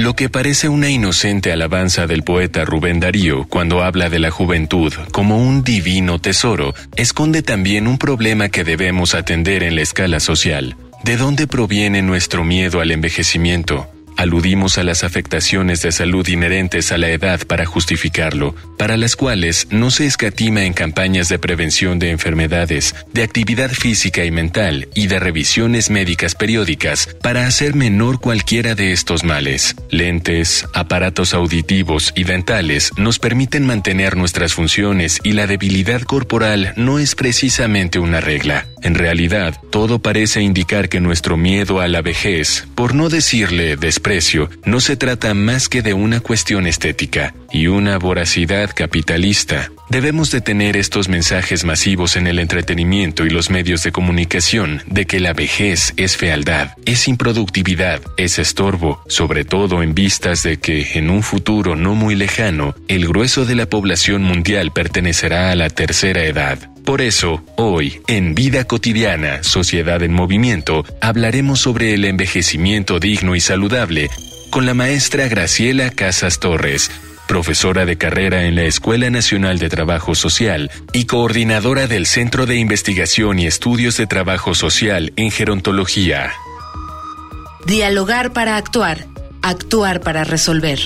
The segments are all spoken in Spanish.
Lo que parece una inocente alabanza del poeta Rubén Darío cuando habla de la juventud como un divino tesoro, esconde también un problema que debemos atender en la escala social. ¿De dónde proviene nuestro miedo al envejecimiento? Aludimos a las afectaciones de salud inherentes a la edad para justificarlo, para las cuales no se escatima en campañas de prevención de enfermedades, de actividad física y mental y de revisiones médicas periódicas para hacer menor cualquiera de estos males. Lentes, aparatos auditivos y dentales nos permiten mantener nuestras funciones y la debilidad corporal no es precisamente una regla. En realidad, todo parece indicar que nuestro miedo a la vejez, por no decirle desprecio, no se trata más que de una cuestión estética y una voracidad capitalista. Debemos de tener estos mensajes masivos en el entretenimiento y los medios de comunicación de que la vejez es fealdad, es improductividad, es estorbo, sobre todo en vistas de que en un futuro no muy lejano, el grueso de la población mundial pertenecerá a la tercera edad. Por eso, hoy, en Vida Cotidiana, Sociedad en Movimiento, hablaremos sobre el envejecimiento digno y saludable con la maestra Graciela Casas Torres, profesora de carrera en la Escuela Nacional de Trabajo Social y coordinadora del Centro de Investigación y Estudios de Trabajo Social en Gerontología. Dialogar para actuar, actuar para resolver.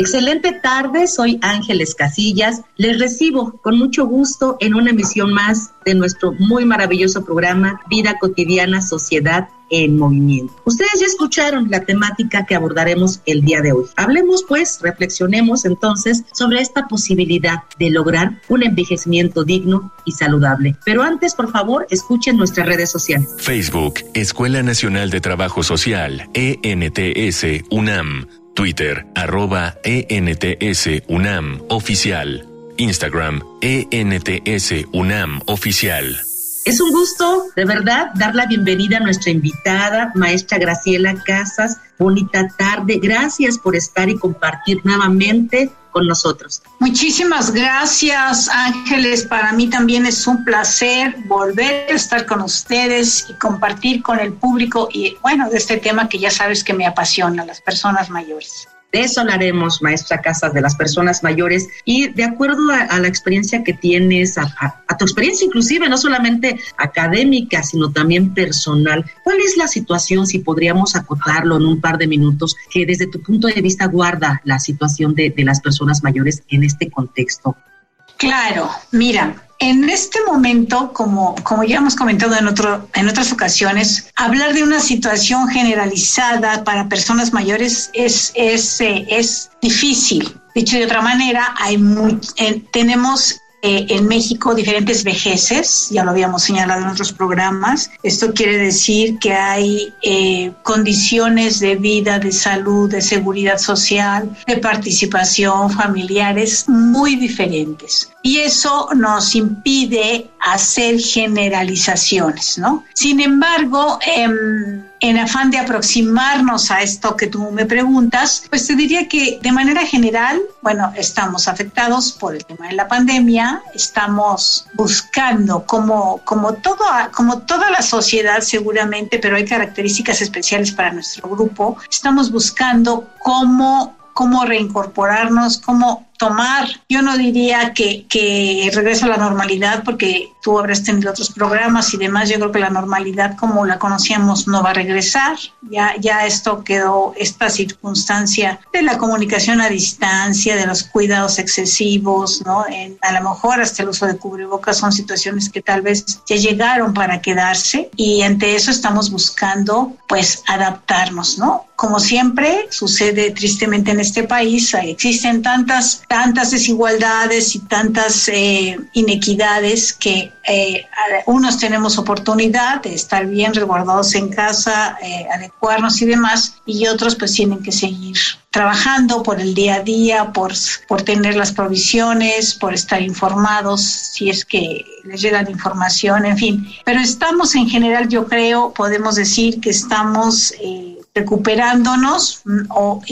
Excelente tarde, soy Ángeles Casillas. Les recibo con mucho gusto en una emisión más de nuestro muy maravilloso programa Vida Cotidiana, Sociedad en Movimiento. Ustedes ya escucharon la temática que abordaremos el día de hoy. Hablemos pues, reflexionemos entonces sobre esta posibilidad de lograr un envejecimiento digno y saludable. Pero antes, por favor, escuchen nuestras redes sociales. Facebook, Escuela Nacional de Trabajo Social, ENTS, UNAM. Twitter, arroba UNAM Oficial. Instagram, ENTS UNAM Oficial. Es un gusto, de verdad, dar la bienvenida a nuestra invitada, maestra Graciela Casas. Bonita tarde. Gracias por estar y compartir nuevamente con nosotros. Muchísimas gracias, Ángeles. Para mí también es un placer volver a estar con ustedes y compartir con el público y, bueno, de este tema que ya sabes que me apasiona, las personas mayores. De eso hablaremos, maestra Casas, de las personas mayores y de acuerdo a, la experiencia que tienes, a, tu experiencia inclusive, no solamente académica, sino también personal, ¿cuál es la situación, si podríamos acotarlo en un par de minutos, que desde tu punto de vista guarda la situación de las personas mayores en este contexto? Claro, mira, en este momento, como, como ya hemos comentado en, otro, en otras ocasiones, hablar de una situación generalizada para personas mayores es, es, eh, es difícil. Dicho de otra manera, hay eh, tenemos eh, en México diferentes vejeces, ya lo habíamos señalado en otros programas. Esto quiere decir que hay eh, condiciones de vida, de salud, de seguridad social, de participación familiares muy diferentes. Y eso nos impide hacer generalizaciones, ¿no? Sin embargo, em, en afán de aproximarnos a esto que tú me preguntas, pues te diría que de manera general, bueno, estamos afectados por el tema de la pandemia, estamos buscando como, como, todo, como toda la sociedad seguramente, pero hay características especiales para nuestro grupo, estamos buscando cómo cómo reincorporarnos, cómo tomar, yo no diría que, que regresa a la normalidad porque tú habrás tenido otros programas y demás, yo creo que la normalidad como la conocíamos no va a regresar, ya, ya esto quedó, esta circunstancia de la comunicación a distancia, de los cuidados excesivos, ¿no? a lo mejor hasta el uso de cubrebocas son situaciones que tal vez ya llegaron para quedarse y ante eso estamos buscando pues adaptarnos, ¿no? Como siempre sucede tristemente en este país, existen tantas, tantas desigualdades y tantas eh, inequidades que eh, unos tenemos oportunidad de estar bien resguardados en casa, eh, adecuarnos y demás, y otros pues tienen que seguir trabajando por el día a día, por, por tener las provisiones, por estar informados, si es que les llega la información, en fin. Pero estamos en general, yo creo, podemos decir que estamos... Eh, recuperándonos mm, o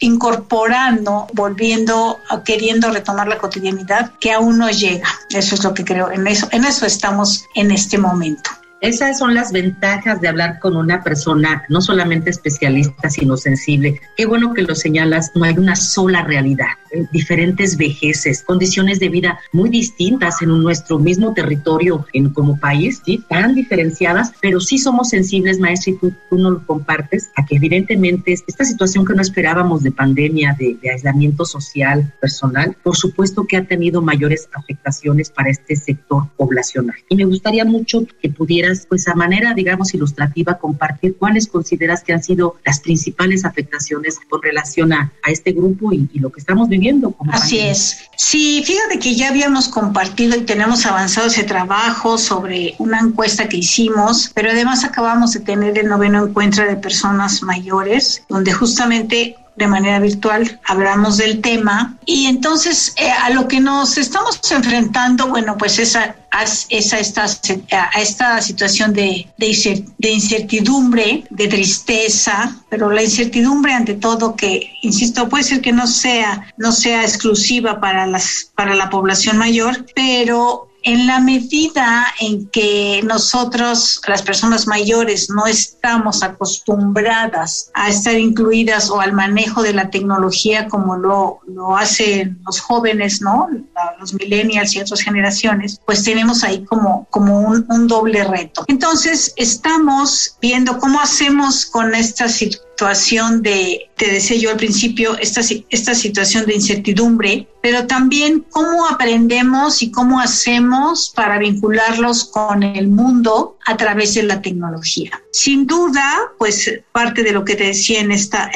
incorporando, volviendo, queriendo retomar la cotidianidad que aún no llega. Eso es lo que creo, en eso, en eso estamos en este momento. Esas son las ventajas de hablar con una persona no solamente especialista, sino sensible. Qué bueno que lo señalas, no hay una sola realidad, diferentes vejeces, condiciones de vida muy distintas en nuestro mismo territorio en, como país, ¿sí? tan diferenciadas, pero sí somos sensibles, maestro, y tú, tú nos lo compartes, a que evidentemente esta situación que no esperábamos de pandemia, de, de aislamiento social, personal, por supuesto que ha tenido mayores afectaciones para este sector poblacional. Y me gustaría mucho que pudiera pues a manera, digamos, ilustrativa, compartir cuáles consideras que han sido las principales afectaciones con relación a, este grupo y, lo que estamos viviendo. Así es. Sí, fíjate que ya habíamos compartido y tenemos avanzado ese trabajo sobre una encuesta que hicimos, pero además acabamos de tener el noveno encuentro de personas mayores, donde justamente de manera virtual, hablamos del tema. Y entonces eh, a lo que nos estamos enfrentando, bueno, pues esa, esa, esta, a esta situación de, de, incertidumbre, de tristeza, pero la incertidumbre ante todo que, insisto, puede ser que no sea, no sea exclusiva para, las, para la población mayor, pero en la medida en que nosotros, las personas mayores, no estamos acostumbradas a estar incluidas o al manejo de la tecnología como lo, lo hacen los jóvenes, ¿no? Los millennials y otras generaciones, pues tenemos ahí como, como un, un doble reto. Entonces, estamos viendo cómo hacemos con esta situación situación de, te decía yo al principio, esta, esta situación de incertidumbre, pero también cómo aprendemos y cómo hacemos para vincularlos con el mundo a través de la tecnología. Sin duda, pues parte de lo que te decía en esta,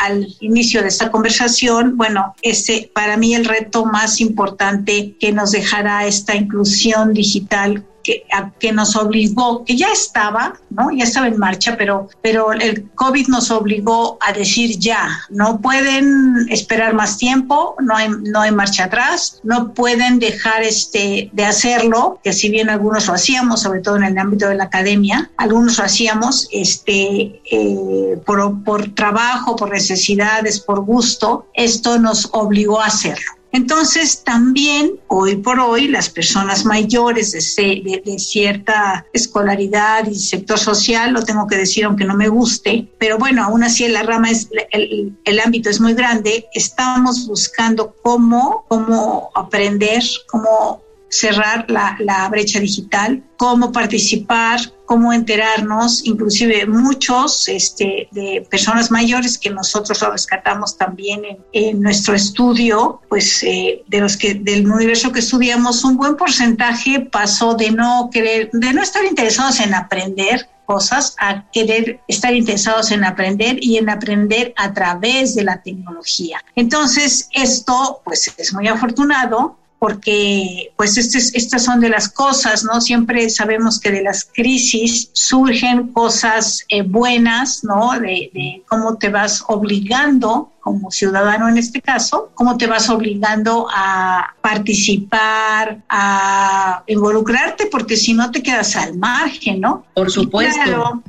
al inicio de esta conversación, bueno, este, para mí el reto más importante que nos dejará esta inclusión digital que, que nos obligó, que ya estaba, ¿no? Ya estaba en marcha, pero, pero el COVID nos obligó a decir ya, no pueden esperar más tiempo, no hay, no hay marcha atrás, no pueden dejar este, de hacerlo, que si bien algunos lo hacíamos, sobre todo en el ámbito de la academia, algunos lo hacíamos este, eh, por, por trabajo, por necesidades, por gusto, esto nos obligó a hacerlo. Entonces, también hoy por hoy las personas mayores de, cierta escolaridad y sector social, lo tengo que decir aunque no me guste, pero bueno, aún así la rama es, el, el ámbito es muy grande, estamos buscando cómo, cómo aprender, cómo cerrar la, brecha digital, cómo participar, cómo enterarnos, inclusive muchos este, de personas mayores que nosotros lo rescatamos también en, nuestro estudio, pues eh, de los que del universo que estudiamos, un buen porcentaje pasó de no querer, de no estar interesados en aprender cosas a querer estar interesados en aprender y en aprender a través de la tecnología. Entonces, esto pues es muy afortunado porque pues este estas son de las cosas, ¿no? Siempre sabemos que de las crisis surgen cosas eh, buenas, ¿no? De, de, cómo te vas obligando como ciudadano en este caso, cómo te vas obligando a participar, a involucrarte, porque si no te quedas al margen, ¿no? Por supuesto.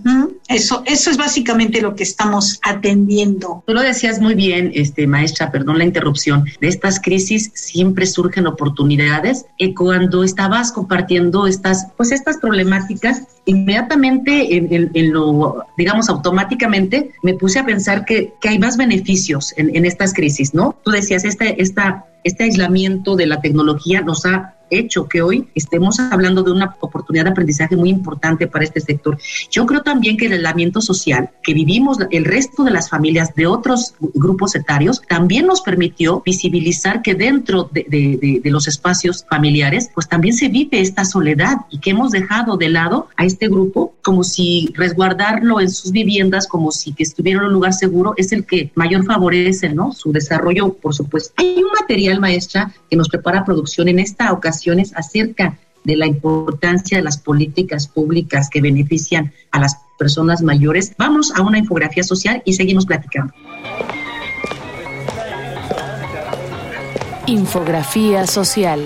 Eso, eso es básicamente lo que estamos atendiendo. Tú lo decías muy bien, este, maestra, perdón la interrupción. De estas crisis siempre surgen oportunidades. Y cuando estabas compartiendo estas, pues estas problemáticas, inmediatamente en, lo, digamos, automáticamente me puse a pensar que, que hay más beneficios en, estas crisis, ¿no? Tú decías, este, esta, este aislamiento de la tecnología nos ha hecho que hoy estemos hablando de una oportunidad de aprendizaje muy importante para este sector. Yo creo también que el aislamiento social que vivimos el resto de las familias de otros grupos etarios también nos permitió visibilizar que dentro de, de, los espacios familiares pues también se vive esta soledad y que hemos dejado de lado a este grupo como si resguardarlo en sus viviendas como si que estuviera en un lugar seguro es el que mayor favorece ¿no? su desarrollo por supuesto. Hay un material maestra que nos prepara producción en esta ocasión acerca de la importancia de las políticas públicas que benefician a las personas mayores. Vamos a una infografía social y seguimos platicando. Infografía social.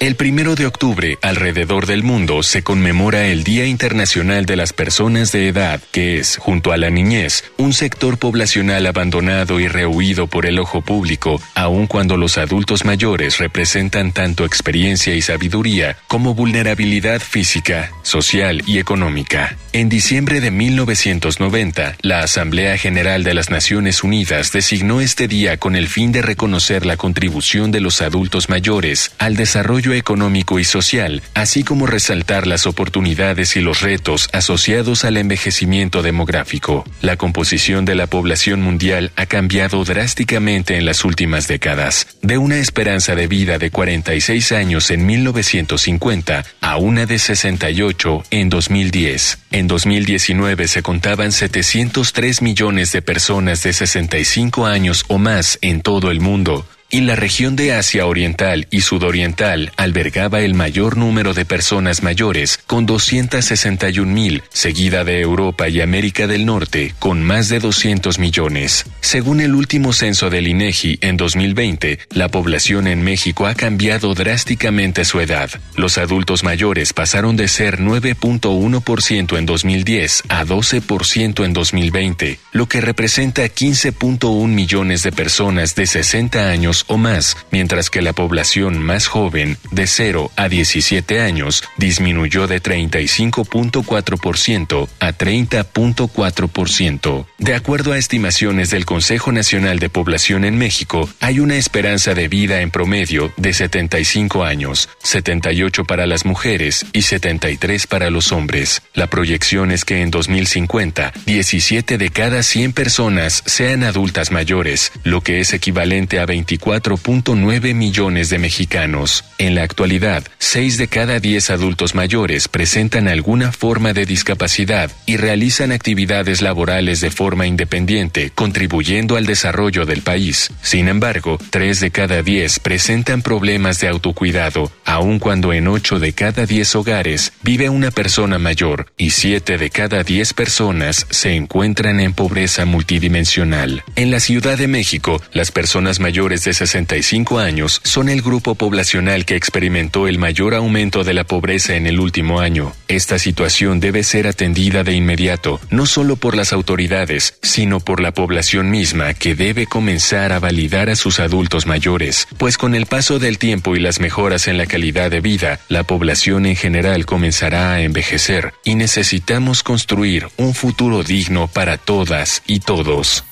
El primero de octubre, alrededor del mundo, se conmemora el Día Internacional de las Personas de Edad, que es, junto a la niñez, un sector poblacional abandonado y rehuido por el ojo público, aun cuando los adultos mayores representan tanto experiencia y sabiduría como vulnerabilidad física, social y económica. En diciembre de 1990, la Asamblea General de las Naciones Unidas designó este día con el fin de reconocer la contribución de los adultos mayores al desarrollo económico y social, así como resaltar las oportunidades y los retos asociados al envejecimiento demográfico. La composición de la población mundial ha cambiado drásticamente en las últimas décadas, de una esperanza de vida de 46 años en 1950 a una de 68 en 2010. En 2019 se contaban 703 millones de personas de 65 años o más en todo el mundo, y la región de Asia Oriental y Sudoriental albergaba el mayor número de personas mayores, con 261 mil, seguida de Europa y América del Norte, con más de 200 millones. Según el último censo del INEGI en 2020, la población en México ha cambiado drásticamente su edad. Los adultos mayores pasaron de ser 9.1% en 2010 a 12% en 2020, lo que representa 15.1 millones de personas de 60 años o más, mientras que la población más joven, de 0 a 17 años, disminuyó de 35.4% a 30.4%. De acuerdo a estimaciones del Consejo Nacional de Población en México, hay una esperanza de vida en promedio de 75 años, 78 para las mujeres y 73 para los hombres. La proyección es que en 2050, 17 de cada 100 personas sean adultas mayores, lo que es equivalente a 24 4.9 millones de mexicanos. En la actualidad, 6 de cada 10 adultos mayores presentan alguna forma de discapacidad y realizan actividades laborales de forma independiente, contribuyendo al desarrollo del país. Sin embargo, 3 de cada 10 presentan problemas de autocuidado, aun cuando en 8 de cada 10 hogares vive una persona mayor y 7 de cada 10 personas se encuentran en pobreza multidimensional. En la Ciudad de México, las personas mayores de 65 años son el grupo poblacional que experimentó el mayor aumento de la pobreza en el último año. Esta situación debe ser atendida de inmediato, no solo por las autoridades, sino por la población misma que debe comenzar a validar a sus adultos mayores, pues con el paso del tiempo y las mejoras en la calidad de vida, la población en general comenzará a envejecer y necesitamos construir un futuro digno para todas y todos.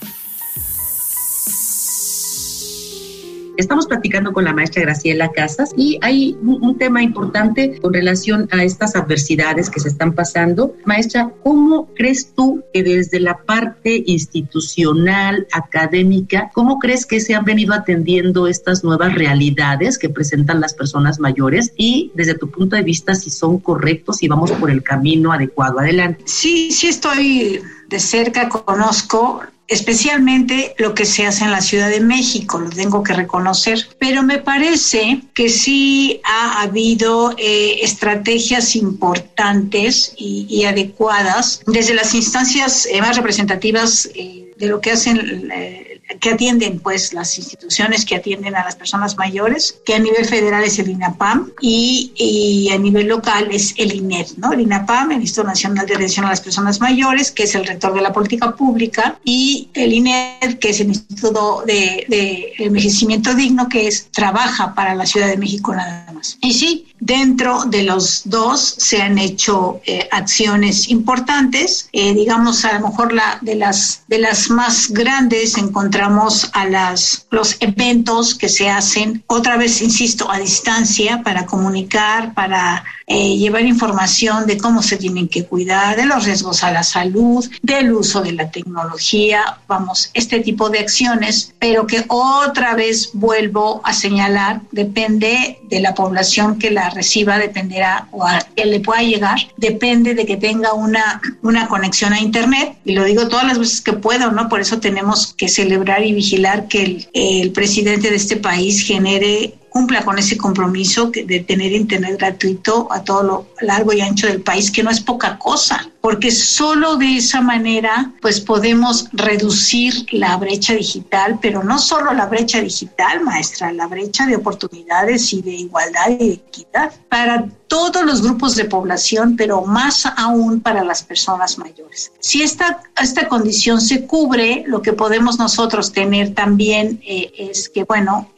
Estamos platicando con la maestra Graciela Casas y hay un, tema importante con relación a estas adversidades que se están pasando. Maestra, ¿cómo crees tú que desde la parte institucional, académica, cómo crees que se han venido atendiendo estas nuevas realidades que presentan las personas mayores y desde tu punto de vista si son correctos y vamos por el camino adecuado? Adelante. Sí, sí estoy de cerca, conozco especialmente lo que se hace en la Ciudad de México, lo tengo que reconocer, pero me parece que sí ha habido eh, estrategias importantes y, adecuadas desde las instancias eh, más representativas eh, de lo que hacen que atienden pues las instituciones que atienden a las personas mayores, que a nivel federal es el INAPAM y, a nivel local es el INED, ¿no? El INAPAM, el Instituto Nacional de Atención a las Personas Mayores, que es el rector de la política pública, y el INED, que es el Instituto de, de Envejecimiento Digno, que es trabaja para la Ciudad de México nada más. Y sí, dentro de los dos se han hecho eh, acciones importantes, eh, digamos a lo mejor la de las de las más grandes encontramos a las los eventos que se hacen otra vez insisto a distancia para comunicar para eh, llevar información de cómo se tienen que cuidar de los riesgos a la salud del uso de la tecnología. Vamos este tipo de acciones pero que otra vez vuelvo a señalar depende de la población que la reciba dependerá o a que le pueda llegar depende de que tenga una una conexión a internet y lo digo todas las veces que puedo, ¿no? Por eso tenemos que celebrar y vigilar que el, el presidente de este país genere cumpla con ese compromiso de tener internet gratuito a todo lo largo y ancho del país, que no es poca cosa, porque solo de esa manera pues podemos reducir la brecha digital, pero no solo la brecha digital, maestra, la brecha de oportunidades y de igualdad y de equidad para todos los grupos de población, pero más aún para las personas mayores. Si esta, esta condición se cubre, lo que podemos nosotros tener también eh, es que, bueno,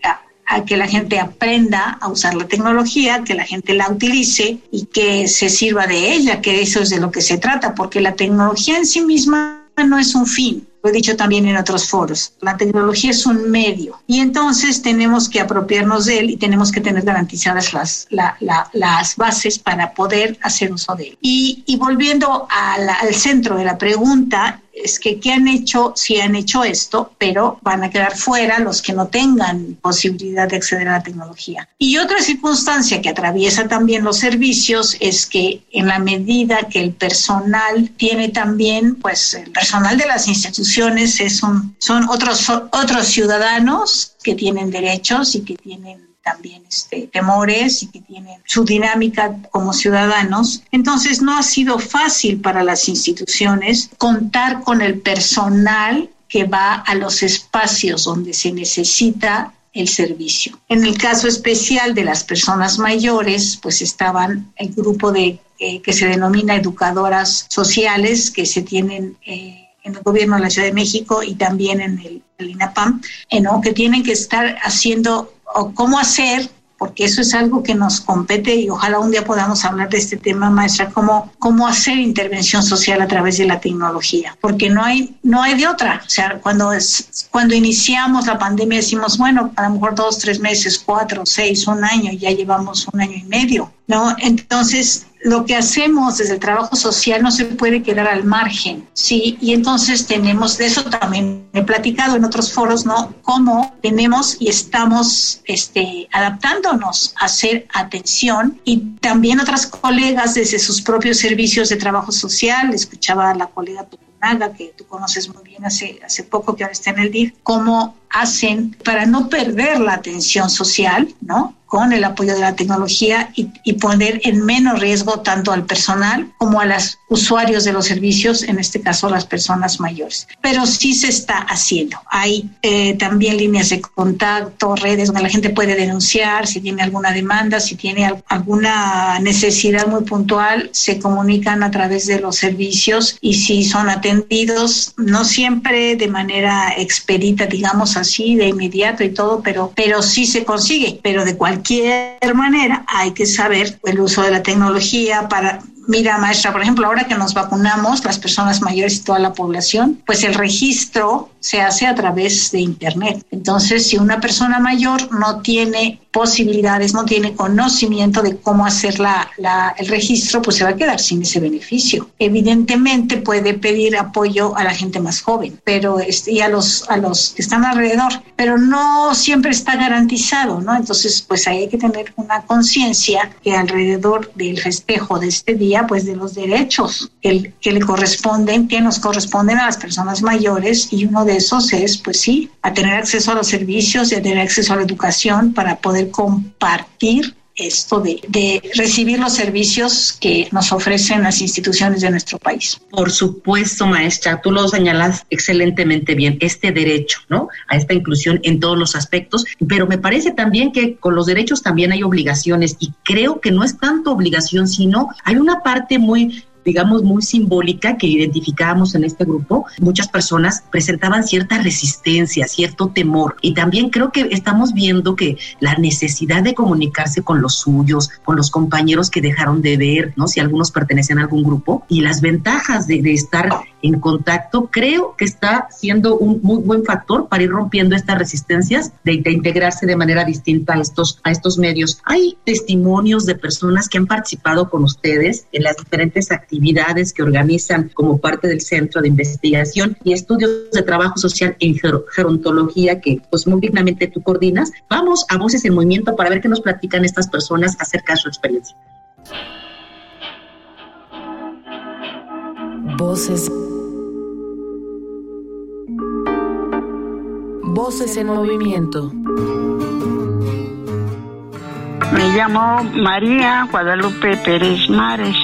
a que la gente aprenda a usar la tecnología, que la gente la utilice y que se sirva de ella, que eso es de lo que se trata, porque la tecnología en sí misma no es un fin, lo he dicho también en otros foros, la tecnología es un medio y entonces tenemos que apropiarnos de él y tenemos que tener garantizadas las, las bases para poder hacer uso de él. Y, y volviendo al centro de la pregunta, es que ¿qué han hecho? Si han hecho esto, pero van a quedar fuera los que no tengan posibilidad de acceder a la tecnología. Y otra circunstancia que atraviesa también los servicios es que en la medida que el personal tiene también, pues el personal de las instituciones es son otros, otros ciudadanos que tienen derechos y que tienen también este, temores y que tienen su dinámica como ciudadanos. Entonces no ha sido fácil para las instituciones contar con el personal que va a los espacios donde se necesita el servicio. En el caso especial de las personas mayores, pues estaban el grupo de eh, que se denomina educadoras sociales que se tienen eh, en el gobierno de la Ciudad de México y también en el, INAPAM, eh, ¿no? que tienen que estar haciendo o cómo hacer porque eso es algo que nos compete y ojalá un día podamos hablar de este tema, maestra, cómo, cómo hacer intervención social a través de la tecnología, porque no hay, no hay de otra. O sea, cuando, es, cuando iniciamos la pandemia decimos, bueno, a lo mejor dos, tres meses, cuatro, seis, un año, ya llevamos un año y medio, ¿no? Entonces, lo que hacemos desde el trabajo social no se puede quedar al margen, ¿sí? Y entonces tenemos, de eso también he platicado en otros foros, ¿no? Cómo tenemos y estamos este, adaptándonos a hacer atención y también otras colegas desde sus propios servicios de trabajo social, escuchaba a la colega Tucunaga, que tú conoces muy bien hace, hace poco, que ahora está en el DIF, cómo hacen para no perder la atención social, ¿no? Con el apoyo de la tecnología y, poner en menos riesgo tanto al personal como a los usuarios de los servicios, en este caso las personas mayores. Pero sí se está haciendo. Hay eh, también líneas de contacto, redes donde la gente puede denunciar si tiene alguna demanda, si tiene alguna necesidad muy puntual, se comunican a través de los servicios y si son atendidos, no siempre de manera expedita, digamos así, de inmediato y todo, pero, pero sí se consigue, pero de cualquier cualquier manera hay que saber el uso de la tecnología para Mira, maestra, por ejemplo, ahora que nos vacunamos, las personas mayores y toda la población, pues el registro se hace a través de Internet. Entonces, si una persona mayor no tiene posibilidades, no tiene conocimiento de cómo hacer la, el registro, pues se va a quedar sin ese beneficio. Evidentemente puede pedir apoyo a la gente más joven pero este, y a los, a los que están alrededor, pero no siempre está garantizado, ¿no? Entonces, pues hay que tener una conciencia que alrededor del festejo de este día, pues de los derechos que, que le corresponden, que nos corresponden a las personas mayores y uno de esos es, pues sí, a tener acceso a los servicios y a tener acceso a la educación para poder compartir esto de, de recibir los servicios que nos ofrecen las instituciones de nuestro país. Por supuesto, maestra, tú lo señalas excelentemente bien, este derecho, ¿no? A esta inclusión en todos los aspectos, pero me parece también que con los derechos también hay obligaciones y creo que no es tanto obligación, sino hay una parte muy digamos, muy simbólica que identificábamos en este grupo, muchas personas presentaban cierta resistencia, cierto temor. Y también creo que estamos viendo que la necesidad de comunicarse con los suyos, con los compañeros que dejaron de ver, ¿no? Si algunos pertenecen a algún grupo, y las ventajas de, de estar en contacto, creo que está siendo un muy buen factor para ir rompiendo estas resistencias de, integrarse de manera distinta a estos, a estos medios. Hay testimonios de personas que han participado con ustedes en las diferentes actividades actividades que organizan como parte del Centro de Investigación y Estudios de Trabajo Social en Gerontología que pues muy dignamente tú coordinas. Vamos a Voces en Movimiento para ver qué nos platican estas personas acerca de su experiencia. Voces. Voces en movimiento. Me llamo María Guadalupe Pérez Mares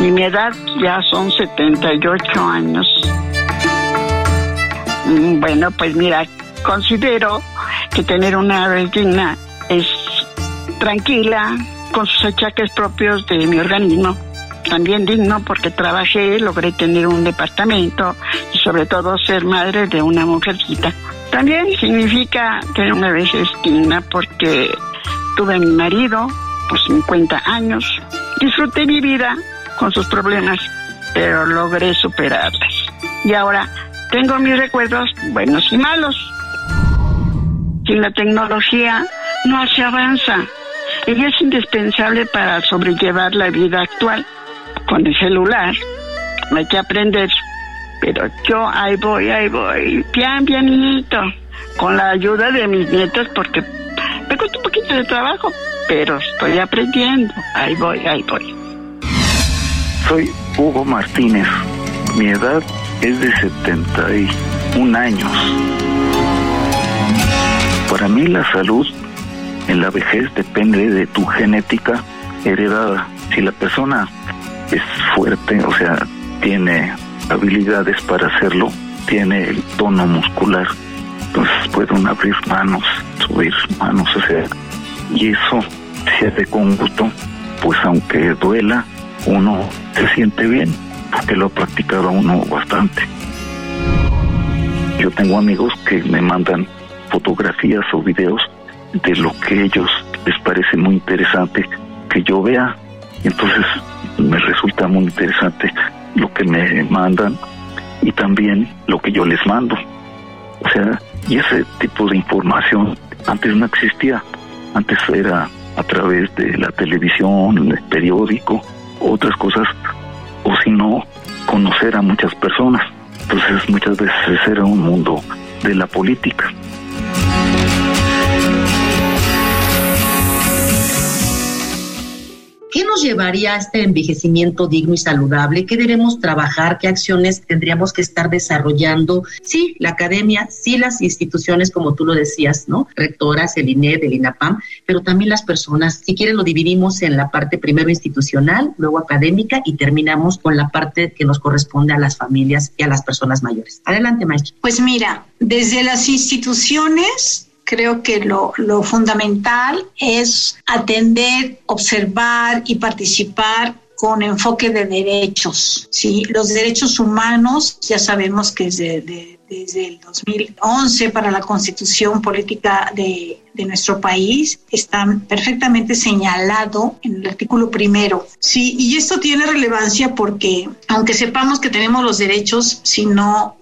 y mi edad ya son 78 años. Mm, bueno, pues mira, considero que tener una vez digna es tranquila, con sus achaques propios de mi organismo. También digno porque trabajé, logré tener un departamento y sobre todo ser madre de una mujercita. También significa tener una vez digna porque tuve a mi marido por 50 años, disfruté mi vida con sus problemas, pero logré superarlas. Y ahora tengo mis recuerdos buenos y malos. Sin la tecnología no se avanza. Ella es indispensable para sobrellevar la vida actual. Con el celular hay que aprender. Pero yo ahí voy, ahí voy, bien pianito, con la ayuda de mis nietos porque me cuesta un poquito de trabajo, pero estoy aprendiendo. Ahí voy, ahí voy. Soy Hugo Martínez. Mi edad es de 71 años. Para mí la salud en la vejez depende de tu genética heredada. Si la persona es fuerte, o sea, tiene habilidades para hacerlo, tiene el tono muscular, entonces pueden abrir manos, subir manos, o sea, y eso se hace con gusto, pues aunque duela, uno se siente bien, porque lo ha practicado uno bastante. Yo tengo amigos que me mandan fotografías o videos de lo que ellos les parece muy interesante que yo vea. Entonces me resulta muy interesante lo que me mandan y también lo que yo les mando. O sea, y ese tipo de información antes no existía. Antes era a través de la televisión, el periódico, otras cosas, o si no, conocer a muchas personas. Entonces muchas veces era un mundo de la política. ¿Qué nos llevaría a este envejecimiento digno y saludable? ¿Qué debemos trabajar? ¿Qué acciones tendríamos que estar desarrollando? Sí, la academia, sí las instituciones, como tú lo decías, ¿no? Rectoras, el INED, el INAPAM, pero también las personas. Si quieren, lo dividimos en la parte primero institucional, luego académica y terminamos con la parte que nos corresponde a las familias y a las personas mayores. Adelante, maestro. Pues mira, desde las instituciones creo que lo, lo, fundamental es atender, observar y participar con enfoque de derechos. ¿sí? Los derechos humanos, ya sabemos que desde, de, desde el 2011 para la constitución política de, de, nuestro país están perfectamente señalado en el artículo primero. Sí, y esto tiene relevancia porque aunque sepamos que tenemos los derechos, si no,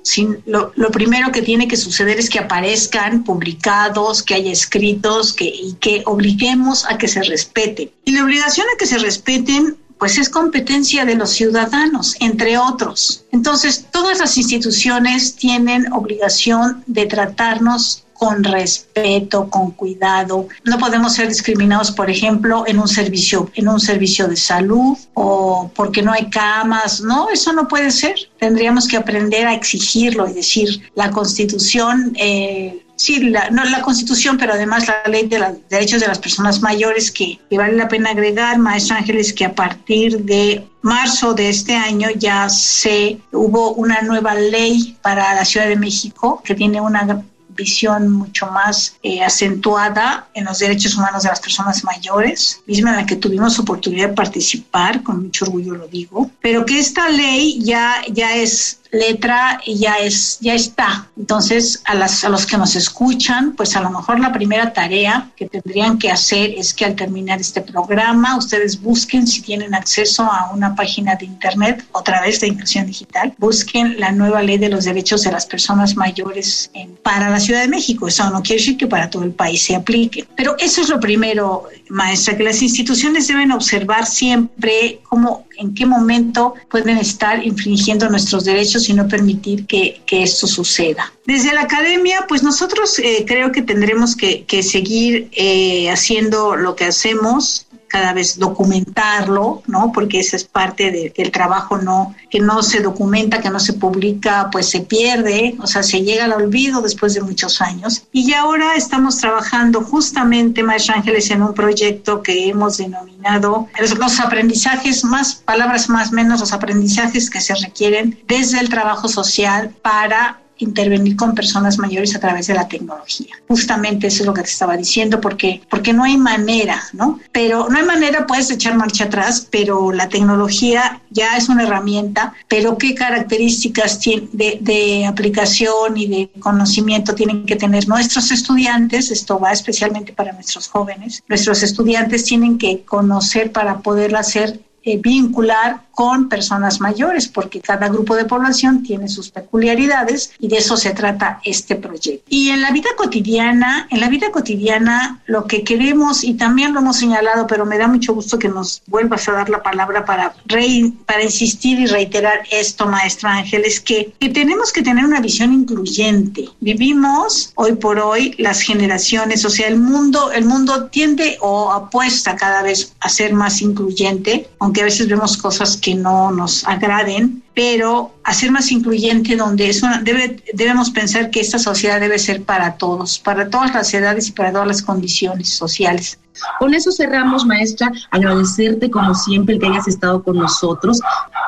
lo, lo, primero que tiene que suceder es que aparezcan publicados, que haya escritos que, y que obliguemos a que se respeten. Y la obligación a que se respeten pues es competencia de los ciudadanos, entre otros. Entonces, todas las instituciones tienen obligación de tratarnos con respeto, con cuidado. No podemos ser discriminados, por ejemplo, en un servicio, en un servicio de salud o porque no hay camas. No, eso no puede ser. Tendríamos que aprender a exigirlo y decir la Constitución eh, sí, la, no la constitución, pero además la ley de los derechos de las personas mayores que, vale la pena agregar, Maestra Ángeles, que a partir de marzo de este año ya se hubo una nueva ley para la Ciudad de México que tiene una visión mucho más eh, acentuada en los derechos humanos de las personas mayores, misma en la que tuvimos oportunidad de participar, con mucho orgullo lo digo, pero que esta ley ya, ya es letra ya es ya está. Entonces, a, las, a los que nos escuchan, pues a lo mejor la primera tarea que tendrían que hacer es que al terminar este programa, ustedes busquen si tienen acceso a una página de internet, otra vez de inclusión digital, busquen la nueva ley de los derechos de las personas mayores en, para la Ciudad de México. Eso no quiere decir que para todo el país se aplique. Pero eso es lo primero, maestra, que las instituciones deben observar siempre cómo en qué momento pueden estar infringiendo nuestros derechos y no permitir que, esto suceda. Desde la academia, pues nosotros eh, creo que tendremos que, que seguir eh, haciendo lo que hacemos, cada vez documentarlo, ¿no? Porque esa es parte de que el trabajo no, que no se documenta, que no se publica, pues se pierde, o sea, se llega al olvido después de muchos años. Y ahora estamos trabajando justamente, Maestro Ángeles, en un proyecto que hemos denominado los aprendizajes, más palabras más menos, los aprendizajes que se requieren desde el trabajo social para intervenir con personas mayores a través de la tecnología. Justamente eso es lo que te estaba diciendo, porque, porque no hay manera, ¿no? Pero no hay manera, puedes echar marcha atrás, pero la tecnología ya es una herramienta, pero qué características de, de aplicación y de conocimiento tienen que tener nuestros estudiantes, esto va especialmente para nuestros jóvenes, nuestros estudiantes tienen que conocer para poder hacer eh, vincular con personas mayores, porque cada grupo de población tiene sus peculiaridades y de eso se trata este proyecto. Y en la vida cotidiana, en la vida cotidiana, lo que queremos, y también lo hemos señalado, pero me da mucho gusto que nos vuelvas a dar la palabra para, para insistir y reiterar esto, maestra Ángel, es que, que tenemos que tener una visión incluyente. Vivimos hoy por hoy las generaciones, o sea, el mundo, el mundo tiende o apuesta cada vez a ser más incluyente, aunque a veces vemos cosas que no nos agraden, pero hacer más incluyente donde es debe, debemos pensar que esta sociedad debe ser para todos, para todas las edades y para todas las condiciones sociales. Con eso cerramos, maestra, agradecerte como siempre el que hayas estado con nosotros.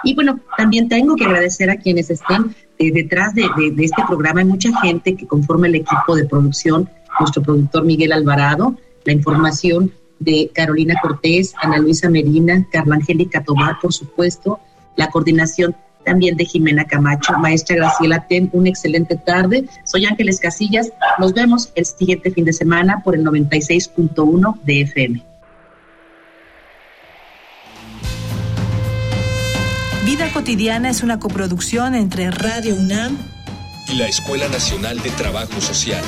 Y bueno, también tengo que agradecer a quienes estén eh, detrás de, de, este programa. Hay mucha gente que conforma el equipo de producción, nuestro productor Miguel Alvarado, la información de Carolina Cortés, Ana Luisa Medina, Carla Angélica Tobar, por supuesto, la coordinación también de Jimena Camacho. Maestra Graciela, ten una excelente tarde. Soy Ángeles Casillas. Nos vemos el siguiente fin de semana por el 96.1 de FM. Vida cotidiana es una coproducción entre Radio UNAM y la Escuela Nacional de Trabajo Social.